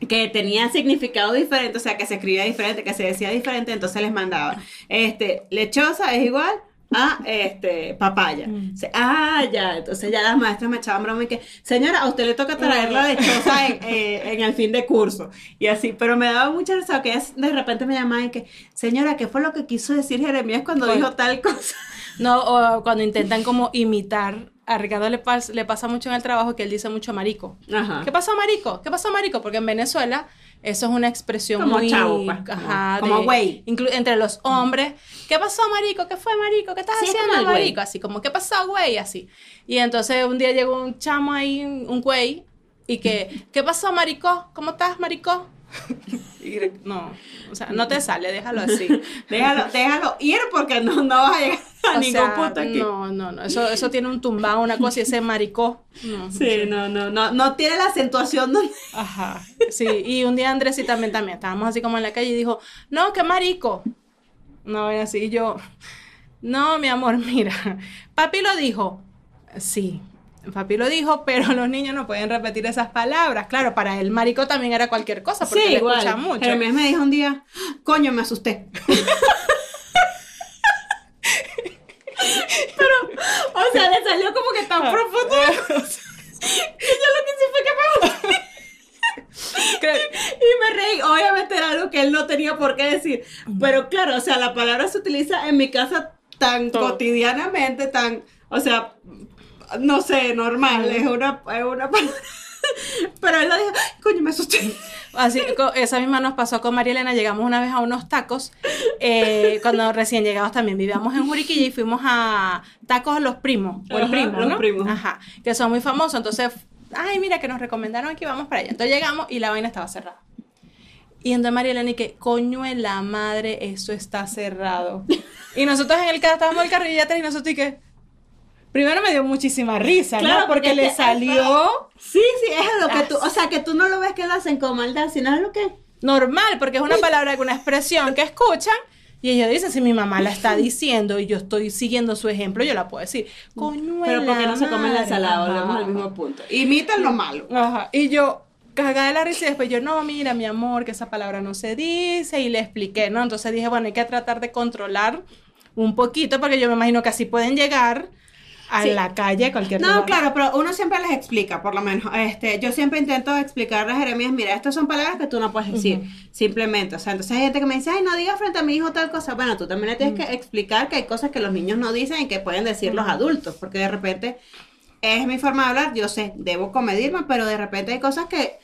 que tenía significado diferente, o sea, que se escribía diferente, que se decía diferente, entonces les mandaba. Este, lechosa es igual a este papaya. Mm. Ah, ya, entonces ya las maestras me echaban broma y que, señora, a usted le toca traer la lechosa en, [laughs] eh, en, el fin de curso. Y así, pero me daba mucha risa que de repente me llamaban y que, señora, ¿qué fue lo que quiso decir Jeremías cuando dijo tal cosa? [laughs] No, o cuando intentan como imitar. A Ricardo le, le pasa mucho en el trabajo que él dice mucho marico. Ajá. ¿Qué pasó, marico? ¿Qué pasó, marico? Porque en Venezuela eso es una expresión como muy... Pues, ajá, como güey. Entre los hombres. ¿Qué pasó, marico? ¿Qué fue, marico? ¿Qué estás haciendo, marico? Así como, ¿qué pasó, güey? Así. Y entonces un día llegó un chamo ahí, un güey, y que, ¿qué pasó, marico? ¿Cómo estás, marico? [laughs] no, o sea, no te sale, déjalo así. [laughs] déjalo, déjalo ir porque no, no vas a llegar a ningún punto aquí. No, no, no, eso, eso tiene un tumbado, una cosa y ese maricó. No, sí, no, no, no, no tiene la acentuación donde... Ajá, sí, y un día Andrés y también, también, estábamos así como en la calle y dijo, no, qué marico. No, y así yo, no, mi amor, mira, papi lo dijo, sí, Papi lo dijo, pero [laughs] los niños no pueden repetir esas palabras. Claro, para el marico también era cualquier cosa, porque sí, le escucha mucho. Jeremías me dijo un día, coño, me asusté. [laughs] pero, o sea, le salió como que tan ah. profundo. [laughs] yo lo que hice fue que me y me reí. Obviamente era algo que él no tenía por qué decir. Pero claro, o sea, la palabra se utiliza en mi casa tan cotidianamente, tan, o sea, no sé, normal, es una, es una [laughs] Pero él lo dijo, coño, me asusté. Así, esa misma nos pasó con María Elena. Llegamos una vez a unos tacos. Eh, cuando recién llegados también vivíamos en Juriquilla y fuimos a tacos los primos. O el primo, Los primos. Ajá. Que son muy famosos. Entonces, ay, mira, que nos recomendaron que vamos para allá. Entonces llegamos y la vaina estaba cerrada. Y entonces María Elena y que, coño en la madre, eso está cerrado. y nosotros en el carro, estábamos en el carro y ya y nosotros y que Primero me dio muchísima risa, claro, ¿no? Porque, le salió. Sí, sí, es lo que tú. O sea, que tú no lo ves que lo hacen con maldad, sino es lo que. Normal, porque es una palabra, una expresión que escuchan. Y ella dice, si mi mamá la está diciendo y yo estoy siguiendo su ejemplo, yo la puedo decir. Coñuela. Pero porque no se come la ensalada, volvemos al mismo punto. Imitan lo malo. Ajá. Y yo, cagada de la risa y después yo, no, mira, mi amor, que esa palabra no se dice. Y le expliqué, ¿no? Entonces dije, bueno, hay que tratar de controlar un poquito, porque yo me imagino que así pueden llegar a la calle, cualquier No, claro, pero uno siempre les explica, por lo menos. Este, yo siempre intento explicarle a Jeremías, mira, estas son palabras que tú no puedes decir, simplemente. O sea, entonces hay gente que me dice, ay, no digas frente a mi hijo tal cosa. Bueno, tú también le tienes que explicar que hay cosas que los niños no dicen y que pueden decir los adultos, porque de repente es mi forma de hablar, yo sé, debo comedirme, pero de repente hay cosas que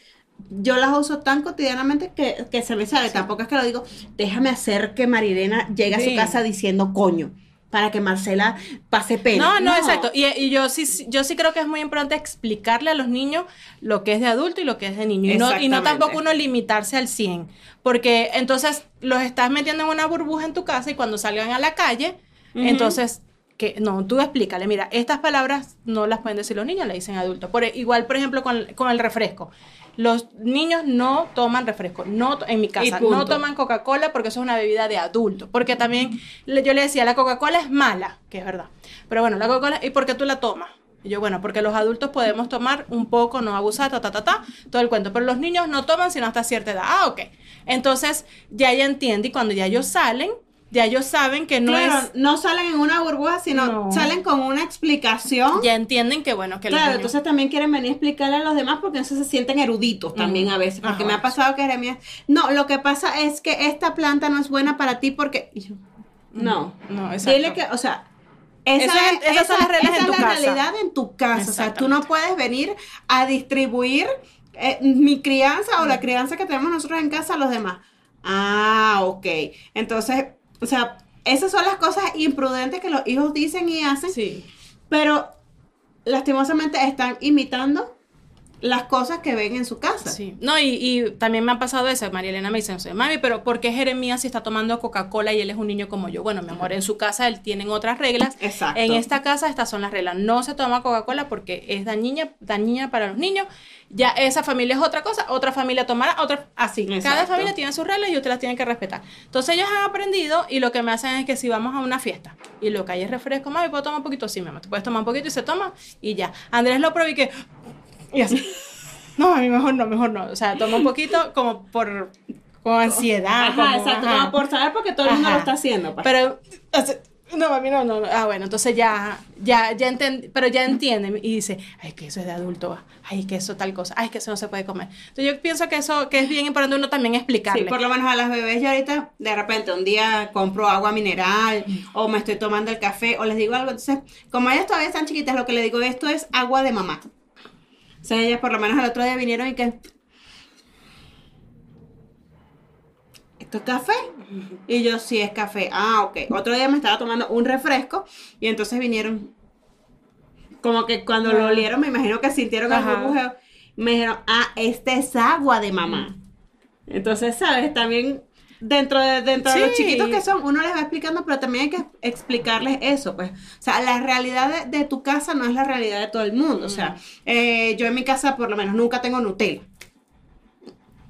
yo las uso tan cotidianamente que, se me sale. Tampoco es que lo digo, déjame hacer que Marilena llegue a su casa diciendo coño para que Marcela pase pena. No, no, exacto. Y, yo sí yo sí creo que es muy importante explicarle a los niños lo que es de adulto y lo que es de niño. Y no, y no tampoco uno limitarse al 100. Porque entonces los estás metiendo en una burbuja en tu casa y cuando salgan a la calle, entonces que no, tú explícale, mira, estas palabras no las pueden decir los niños, las dicen adultos. Por, igual, por ejemplo, con, con el refresco los niños no toman refresco, no en mi casa, no toman Coca-Cola porque eso es una bebida de adulto. Porque también yo le decía, la Coca-Cola es mala, que es verdad. Pero bueno, la Coca-Cola, ¿y por qué tú la tomas? Y yo, bueno, porque los adultos podemos tomar un poco, no abusar, ta, ta, ta, ta, todo el cuento. Pero los niños no toman sino hasta cierta edad. Ah, ok. Entonces, ya ella entiende y cuando ya ellos salen, ya ellos saben que no es... no salen en una burbuja, sino salen con una explicación. Ya entienden que, bueno, que Claro, entonces también quieren venir a explicarle a los demás porque entonces se sienten eruditos también a veces. Porque me ha pasado que Jeremías... No, lo que pasa es que esta planta no es buena para ti porque... no, no, exacto. Dile que, o sea... Esa, es, esas son las reglas en tu la realidad en tu casa. O sea, tú no puedes venir a distribuir eh, mi crianza o la crianza que tenemos nosotros en casa a los demás. Ah, ok. Entonces, o sea, esas son las cosas imprudentes que los hijos dicen y hacen. Sí. Pero lastimosamente están imitando las cosas que ven en su casa. Sí. No, y, también me ha pasado eso. María Elena me dice, mami, pero ¿por qué Jeremías si está tomando Coca-Cola y él es un niño como yo? Bueno, mi amor, en su casa él tienen otras reglas. Exacto. En esta casa estas son las reglas. No se toma Coca-Cola porque es dañina, dañina para los niños. Ya esa familia es otra cosa, otra familia tomará, otra así. Cada familia tiene sus reglas y usted las tiene que respetar. Entonces ellos han aprendido y lo que me hacen es que si vamos a una fiesta y lo que hay es refresco, mami, ¿puedo tomar un poquito? Sí, mi amor, te puedes tomar un poquito y se toma y ya. Andrés lo probé y que y así. No, a mí mejor no, mejor no. O sea, toma un poquito como por como ansiedad. Ajá, exacto, como por saber porque todo el mundo lo está haciendo. Pues. Pero, No, mami, no, no, no. Ah, bueno, entonces ya, ya, ya entiende, pero ya entiende y dice, ay, que eso es de adulto, ay, que eso tal cosa, ay, que eso no se puede comer. Entonces yo pienso que eso, que es bien importante uno también explicarle. Sí, por lo menos a las bebés yo ahorita, de repente, un día compro agua mineral, o me estoy tomando el café, o les digo algo, entonces, como ellas todavía están chiquitas, lo que le digo, esto es agua de mamá. O sea, ellas por lo menos el otro día vinieron y que, ¿esto es café? Y yo, sí, es café. Ah, ok. Otro día me estaba tomando un refresco y entonces vinieron, como que cuando lo olieron, me imagino que sintieron el burbujeo. Me dijeron, ah, este es agua de mamá. Entonces, ¿sabes? También dentro de, dentro de los chiquitos que son, uno les va explicando, pero también hay que explicarles eso, pues. O sea, la realidad de, tu casa no es la realidad de todo el mundo. O sea, eh, yo en mi casa, por lo menos, nunca tengo Nutella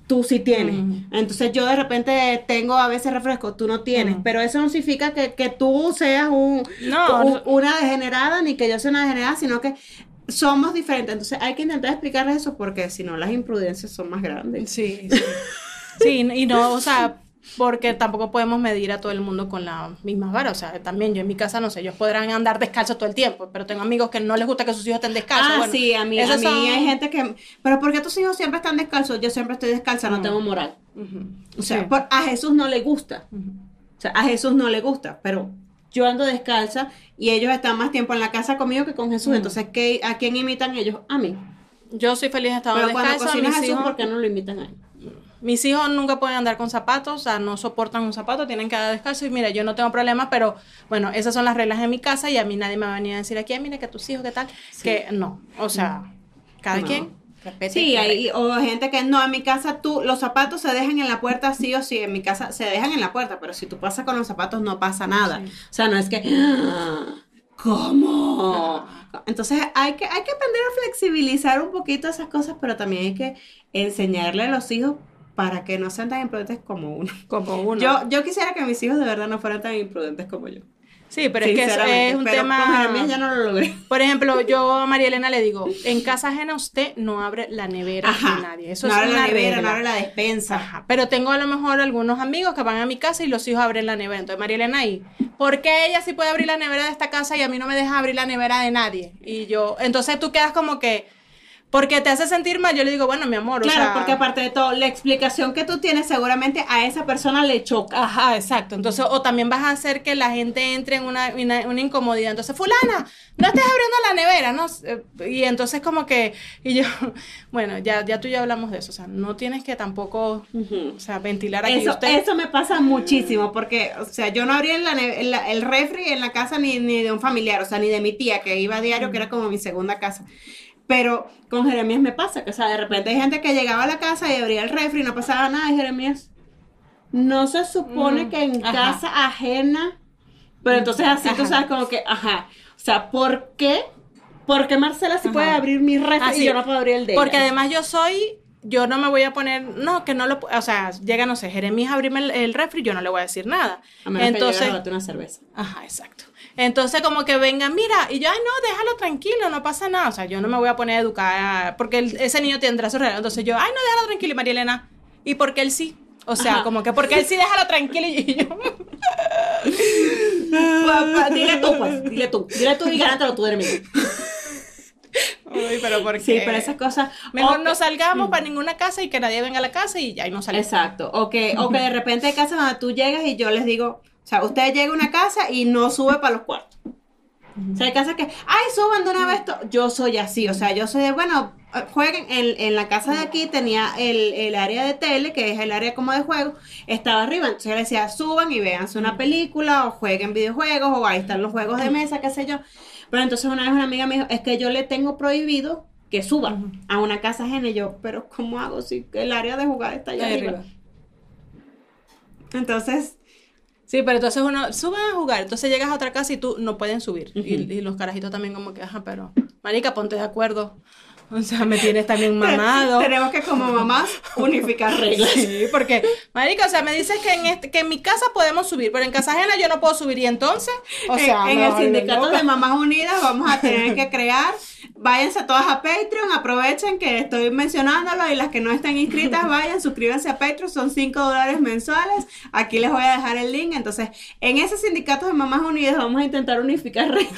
tú sí tienes. Entonces yo de repente tengo a veces refresco, tú no tienes, pero eso no significa que, tú seas un, una degenerada ni que yo sea una degenerada, sino que somos diferentes. Entonces hay que intentar explicarles eso porque si no las imprudencias son más grandes. Sí, sí. sí, y no, o sea, porque tampoco podemos medir a todo el mundo con la misma vara. O sea, también yo en mi casa, no sé, ellos podrán andar descalzos todo el tiempo, pero tengo amigos que no les gusta que sus hijos estén descalzos. Ah, sí, a mí, a mí hay gente que... Pero ¿por qué tus hijos siempre están descalzos? Yo siempre estoy descalza, no tengo moral. O sea, a Jesús no le gusta. O sea, a Jesús no le gusta, pero yo ando descalza y ellos están más tiempo en la casa conmigo que con Jesús. Entonces, ¿qué, ¿a quién imitan ellos? A mí. Yo soy feliz estando descalza. Pero cuando cocina Jesús, ¿por qué no lo imitan a él? Mis hijos nunca pueden andar con zapatos, o sea, no soportan un zapato, tienen que andar descalzo. Y mira, yo no tengo problemas, pero bueno, esas son las reglas de mi casa y a mí nadie me va a venir a decir aquí, mira que tus hijos, ¿qué tal? Que no, o sea, cada quien. Respete, sí, hay, o gente que no, en mi casa tú, los zapatos se dejan en la puerta sí o sí, en mi casa se dejan en la puerta, pero si tú pasas con los zapatos no pasa nada. O sea, no es que, ¿cómo? Entonces hay que, hay que aprender a flexibilizar un poquito esas cosas, pero también hay que enseñarle a los hijos para que no sean tan imprudentes como uno. [laughs] Como uno. Yo, yo quisiera que mis hijos de verdad no fueran tan imprudentes como yo. Sí, pero es que es un tema. ya no lo logré. [laughs] Por ejemplo, yo a María Elena le digo: en casa ajena usted no abre la nevera de nadie. Eso no es abre la nevera, no abre la despensa. Ajá. Pero tengo a lo mejor algunos amigos que van a mi casa y los hijos abren la nevera. Entonces, María Elena ahí, ¿por qué ella sí puede abrir la nevera de esta casa y a mí no me deja abrir la nevera de nadie? Y yo, entonces tú quedas como que porque te hace sentir mal, yo le digo, bueno, mi amor. Claro, porque aparte de todo, la explicación que tú tienes seguramente a esa persona le choca. Ajá, exacto. Entonces, o también vas a hacer que la gente entre en una, una, incomodidad. Entonces, fulana, no estés abriendo la nevera, ¿no? Eh, y entonces como que, y yo, [laughs] bueno, ya, ya tú y yo hablamos de eso, o sea, no tienes que tampoco, o sea, ventilar aquí eso, usted. Eso me pasa muchísimo, porque, o sea, yo no abría la, el refri en la casa ni, ni de un familiar, o sea, ni de mi tía, que iba a diario, que era como mi segunda casa. Pero con Jeremías me pasa, que o sea, de repente hay gente que llegaba a la casa y abría el refri y no pasaba nada, y Jeremías, no se supone mm, que en casa ajena, pero entonces así tú sabes como que, ajá, o sea, ¿por qué? ¿Por qué Marcela sí puede abrir mi refri y yo no puedo abrir el de Porque además yo soy yo no me voy a poner, no, que no lo, o sea, llega, no sé, Jeremías a abrirme el, refri, yo no le voy a decir nada. A menos Entonces, que una cerveza. Ajá, exacto. Entonces, como que venga, mira, y yo, ay, no, déjalo tranquilo, no pasa nada. O sea, yo no me voy a poner a educar, porque ese niño tendrá su regalo. Entonces yo, ay, no, déjalo tranquilo, y María Elena, ¿y por qué él sí? O sea, como que porque él sí déjalo tranquilo y yo. [laughs] dile tú, pues, dile tú. Dile tú y gánatelo tú mí. Uy, pero ¿por Sí, pero esas cosas. Mejor no salgamos para ninguna casa y que nadie venga a la casa y ya y no salimos. Exacto. O que, o que de repente hay casas donde tú llegas y yo les digo, o sea, usted llega a una casa y no sube para los cuartos. O sea, hay casas que, ay, suban de una vez esto. Yo soy así, o sea, yo soy de, bueno, jueguen. En, en la casa de aquí tenía el, el, área de tele, que es el área como de juego, estaba arriba. Entonces yo le decía, suban y véanse una película, o jueguen videojuegos, o ahí están los juegos de mesa, qué sé yo. Pero entonces una vez una amiga me dijo, es que yo le tengo prohibido que suban a una casa ajena. Y yo, pero ¿cómo hago si el área de jugar está allá arriba? Entonces, Sí, pero entonces uno sube a jugar, entonces llegas a otra casa y tú no pueden subir. y, los carajitos también como que, ajá, pero, marica, ponte de acuerdo. O sea, me tienes también [laughs] mamado. Tenemos que como mamás unificar [laughs] reglas. Sí, porque, marica, o sea, me dices que en, este, que en mi casa podemos subir, pero en casa ajena yo no puedo subir. Y entonces, o sea, en, el sindicato de mamás unidas vamos a tener que crear váyanse todas a Patreon, aprovechen que estoy mencionándolo y las que no estén inscritas [laughs] vayan, suscríbanse a Patreon, son 5 dólares mensuales, aquí les voy a dejar el link, entonces en ese sindicato de Mamás Unidas vamos a intentar unificar reglas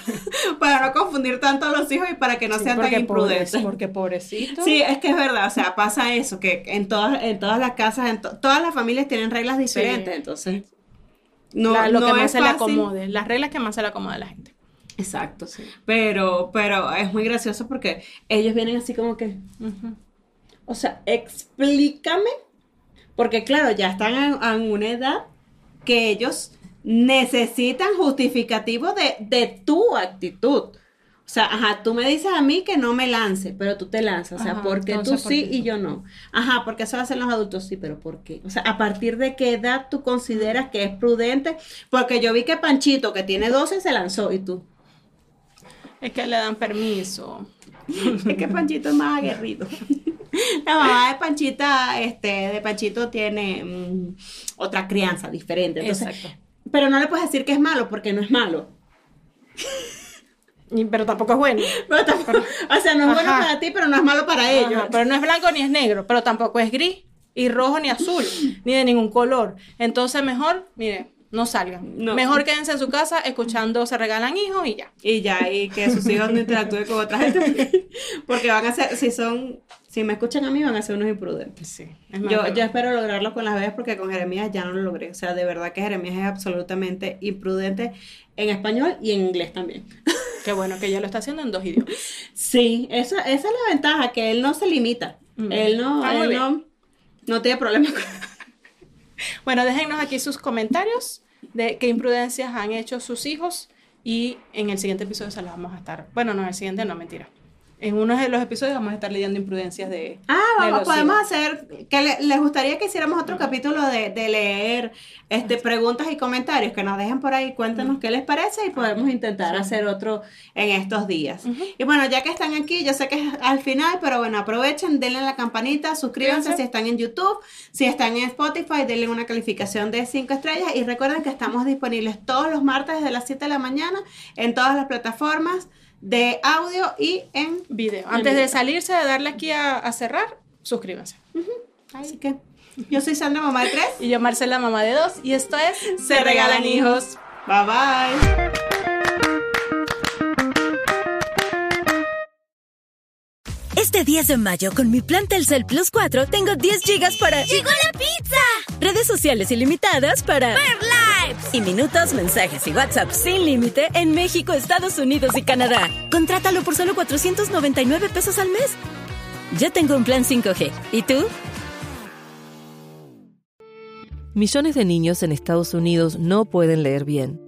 para no confundir tanto a los hijos y para que no sean tan imprudentes. Porque pobrecito. Sí, es que es verdad, o sea, pasa eso, que en todas, en todas las casas, en todas las familias tienen reglas diferentes, entonces... No, lo que más se le acomode, las reglas que más se le acomode a la gente. Exacto. Sí. Pero, pero es muy gracioso porque ellos vienen así como que. O sea, explícame. Porque, claro, ya están en, una edad que ellos necesitan justificativo de, de, tu actitud. O sea, ajá, tú me dices a mí que no me lance, pero tú te lanzas. O sea, porque tú sí y yo no. Ajá, porque eso hacen los adultos, sí, pero ¿por qué? O sea, ¿a partir de qué edad tú consideras que es prudente? Porque yo vi que Panchito, que tiene 12, se lanzó y tú. Es que le dan permiso. [laughs] es que Panchito es más aguerrido. [laughs] La mamá de Panchita, este, de Panchito tiene mm, otra crianza diferente. Exacto. Pero no le puedes decir que es malo porque no es malo. Pero tampoco es bueno. [laughs] o sea, no es bueno para ti, pero no es malo para ellos. pero no es blanco ni es negro, pero tampoco es gris, y rojo ni azul, [laughs] ni de ningún color. Entonces, mejor, mire, no salgan. Mejor quédense en su casa escuchando Se Regalan Hijos y ya. Y ya, y que sus hijos no interactúen con otra gente. Porque [laughs] van a ser, si son, si me escuchan a mí, van a ser unos imprudentes. Sí. yo, yo espero lograrlo con las bebés porque con Jeremías ya no lo logré. O sea, de verdad que Jeremías es absolutamente imprudente en español y en inglés también. Qué bueno que ella lo está haciendo en dos idiomas. Sí, esa, esa es la ventaja, que él no se limita. Mm. Él no, él no, no tiene problema con [laughs] bueno, déjennos aquí sus comentarios de qué imprudencias han hecho sus hijos y en el siguiente episodio se las vamos a estar. Bueno, no, en el siguiente no, mentira en uno de los episodios vamos a estar leyendo imprudencias de. Ah, vamos, podemos hacer. que les gustaría que hiciéramos otro capítulo de, leer este, preguntas y comentarios que nos dejen por ahí. Cuéntenos qué les parece y podemos intentar hacer otro en estos días. Y bueno, ya que están aquí, yo sé que es al final, pero bueno, aprovechen, denle la campanita, suscríbanse si están en YouTube, si están en Spotify, denle una calificación de 5 estrellas y recuerden que estamos disponibles todos los martes desde las 7 de la mañana en todas las plataformas de audio y en video. Antes de salirse, de darle aquí a, cerrar, suscríbanse. Así que yo soy Sandra, mamá de tres. Y yo, Marcela, mamá de dos. Y esto es Se, Regalan Hijos. Bye bye. Este 10 de mayo, con mi plan Telcel Plus 4, tengo 10 gigas para... ¡Llegó la pizza! Redes sociales ilimitadas para... ¡Ver lives! Y minutos, mensajes y WhatsApp sin límite en México, Estados Unidos y Canadá. Contrátalo por solo 499 pesos al mes. Ya tengo un plan 5G. ¿Y tú? Millones de niños en Estados Unidos no pueden leer bien